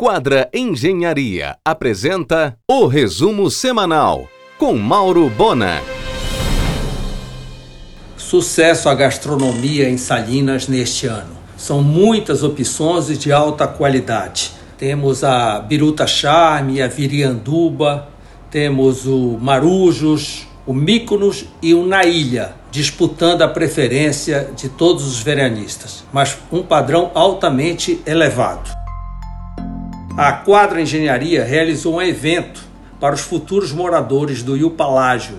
Quadra Engenharia apresenta o resumo semanal com Mauro Bona. Sucesso a gastronomia em Salinas neste ano. São muitas opções de alta qualidade. Temos a Biruta Charme, a Virianduba, temos o Marujos, o Míconos e o Nailha, disputando a preferência de todos os veranistas, mas um padrão altamente elevado. A Quadra Engenharia realizou um evento para os futuros moradores do Rio Palágio,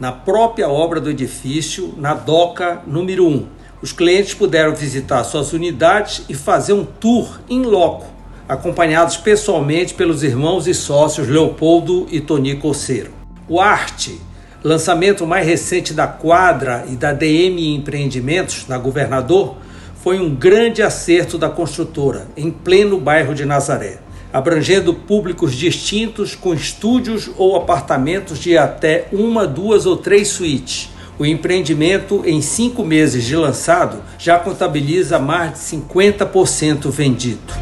na própria obra do edifício, na DOCA número 1. Os clientes puderam visitar suas unidades e fazer um tour em loco, acompanhados pessoalmente pelos irmãos e sócios Leopoldo e Toni Coceiro. O Arte, lançamento mais recente da Quadra e da DM Empreendimentos, na Governador, foi um grande acerto da construtora, em pleno bairro de Nazaré abrangendo públicos distintos com estúdios ou apartamentos de até uma, duas ou três suítes. O empreendimento, em cinco meses de lançado, já contabiliza mais de 50% vendido.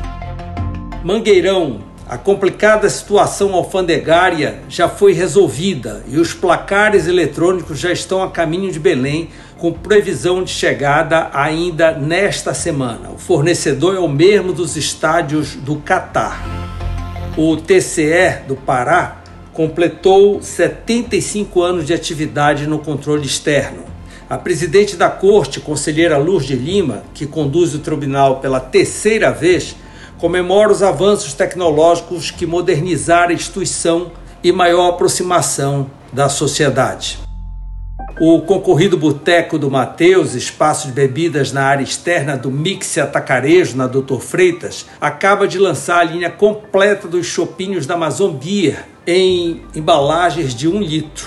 Mangueirão, a complicada situação alfandegária já foi resolvida e os placares eletrônicos já estão a caminho de Belém, com previsão de chegada ainda nesta semana. O fornecedor é o mesmo dos estádios do Catar. O TCE do Pará completou 75 anos de atividade no controle externo. A presidente da corte, conselheira Luz de Lima, que conduz o tribunal pela terceira vez, comemora os avanços tecnológicos que modernizaram a instituição e maior aproximação da sociedade. O concorrido Boteco do Mateus, espaço de bebidas na área externa do Mix Atacarejo, na Doutor Freitas, acaba de lançar a linha completa dos chopinhos da Amazon Beer em embalagens de um litro.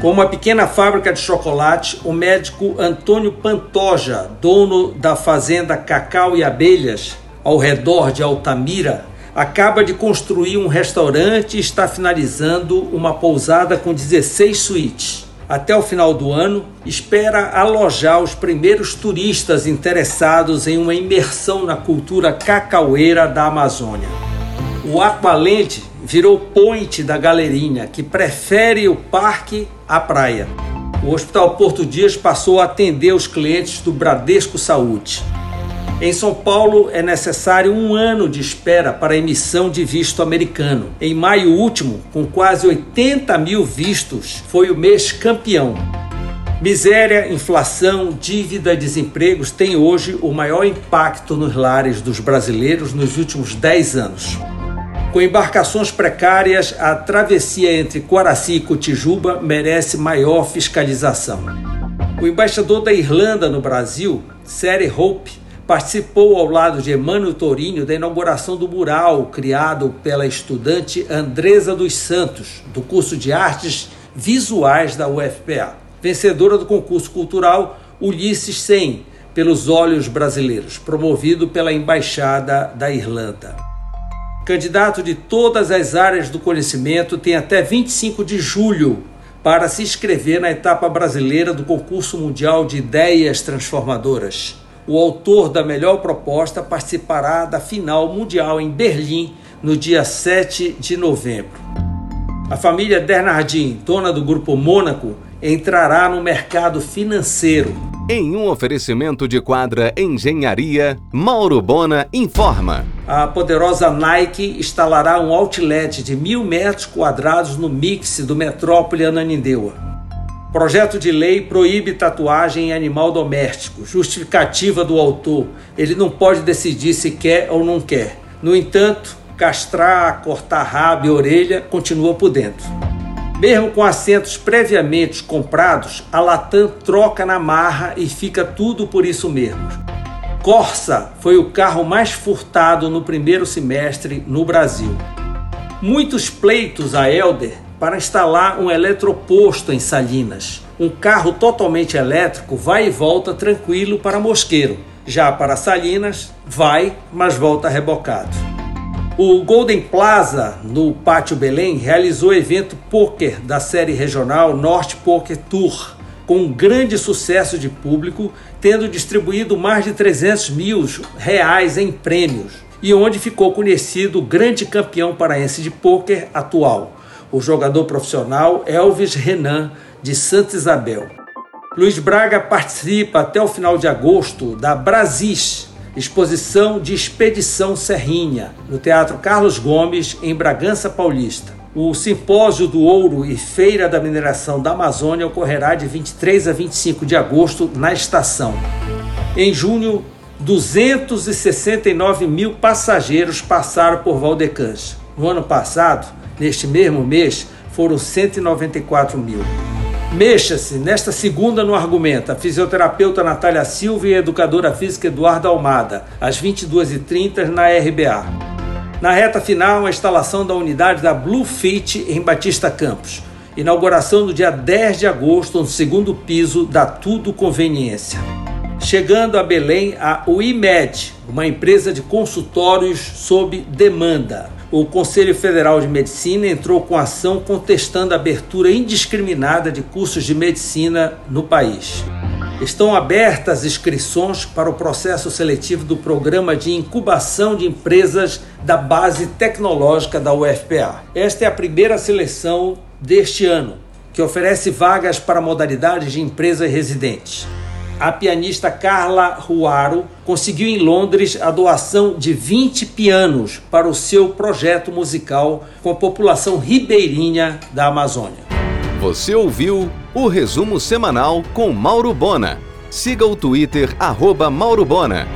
Com uma pequena fábrica de chocolate, o médico Antônio Pantoja, dono da fazenda Cacau e Abelhas, ao redor de Altamira, acaba de construir um restaurante e está finalizando uma pousada com 16 suítes até o final do ano, espera alojar os primeiros turistas interessados em uma imersão na cultura cacaueira da Amazônia. O Aqualente virou point da galerinha, que prefere o parque à praia. O Hospital Porto Dias passou a atender os clientes do Bradesco Saúde. Em São Paulo é necessário um ano de espera para a emissão de visto americano. Em maio último, com quase 80 mil vistos, foi o mês campeão. Miséria, inflação, dívida, desempregos têm hoje o maior impacto nos lares dos brasileiros nos últimos 10 anos. Com embarcações precárias, a travessia entre Quaraci e Cotijuba merece maior fiscalização. O embaixador da Irlanda no Brasil, Sere Hope, Participou ao lado de Emmanuel Torinho da inauguração do mural criado pela estudante Andresa dos Santos, do curso de Artes Visuais da UFPA, vencedora do concurso cultural Ulisses 100, pelos olhos brasileiros, promovido pela Embaixada da Irlanda. Candidato de todas as áreas do conhecimento tem até 25 de julho para se inscrever na etapa brasileira do concurso mundial de ideias transformadoras o autor da melhor proposta participará da final mundial em Berlim no dia 7 de novembro. A família Bernardin, dona do grupo Mônaco, entrará no mercado financeiro. Em um oferecimento de quadra Engenharia, Mauro Bona informa. A poderosa Nike instalará um outlet de mil metros quadrados no mix do Metrópole Ananindeua. Projeto de lei proíbe tatuagem em animal doméstico. Justificativa do autor: ele não pode decidir se quer ou não quer. No entanto, castrar, cortar rabo e orelha continua por dentro. Mesmo com assentos previamente comprados, a Latam troca na marra e fica tudo por isso mesmo. Corsa foi o carro mais furtado no primeiro semestre no Brasil. Muitos pleitos a Elder para instalar um eletroposto em Salinas. Um carro totalmente elétrico vai e volta tranquilo para Mosqueiro. Já para Salinas, vai, mas volta rebocado. O Golden Plaza, no Pátio Belém, realizou evento poker da série regional Norte Poker Tour, com um grande sucesso de público, tendo distribuído mais de 300 mil reais em prêmios e onde ficou conhecido o grande campeão paraense de pôquer atual, o jogador profissional Elvis Renan, de Santa Isabel. Luiz Braga participa até o final de agosto da Brasis, exposição de Expedição Serrinha, no Teatro Carlos Gomes, em Bragança Paulista. O Simpósio do Ouro e Feira da Mineração da Amazônia ocorrerá de 23 a 25 de agosto na estação. Em junho, 269 mil passageiros passaram por Valdecans. No ano passado, neste mesmo mês, foram 194 mil. Mexa-se nesta segunda no argumento a fisioterapeuta Natália Silva e a educadora física Eduardo Almada, às 22h30 na RBA. Na reta final, a instalação da unidade da Blue Fit em Batista Campos. Inauguração no dia 10 de agosto, no segundo piso da Tudo Conveniência. Chegando a Belém, a UIMED, uma empresa de consultórios sob demanda o Conselho Federal de Medicina entrou com ação contestando a abertura indiscriminada de cursos de medicina no país. Estão abertas inscrições para o processo seletivo do Programa de Incubação de Empresas da Base Tecnológica da UFPA. Esta é a primeira seleção deste ano, que oferece vagas para modalidades de empresas residentes a pianista Carla Ruaro conseguiu em Londres a doação de 20 pianos para o seu projeto musical com a população ribeirinha da Amazônia. Você ouviu o resumo semanal com Mauro Bona. Siga o Twitter, arroba Mauro Bona.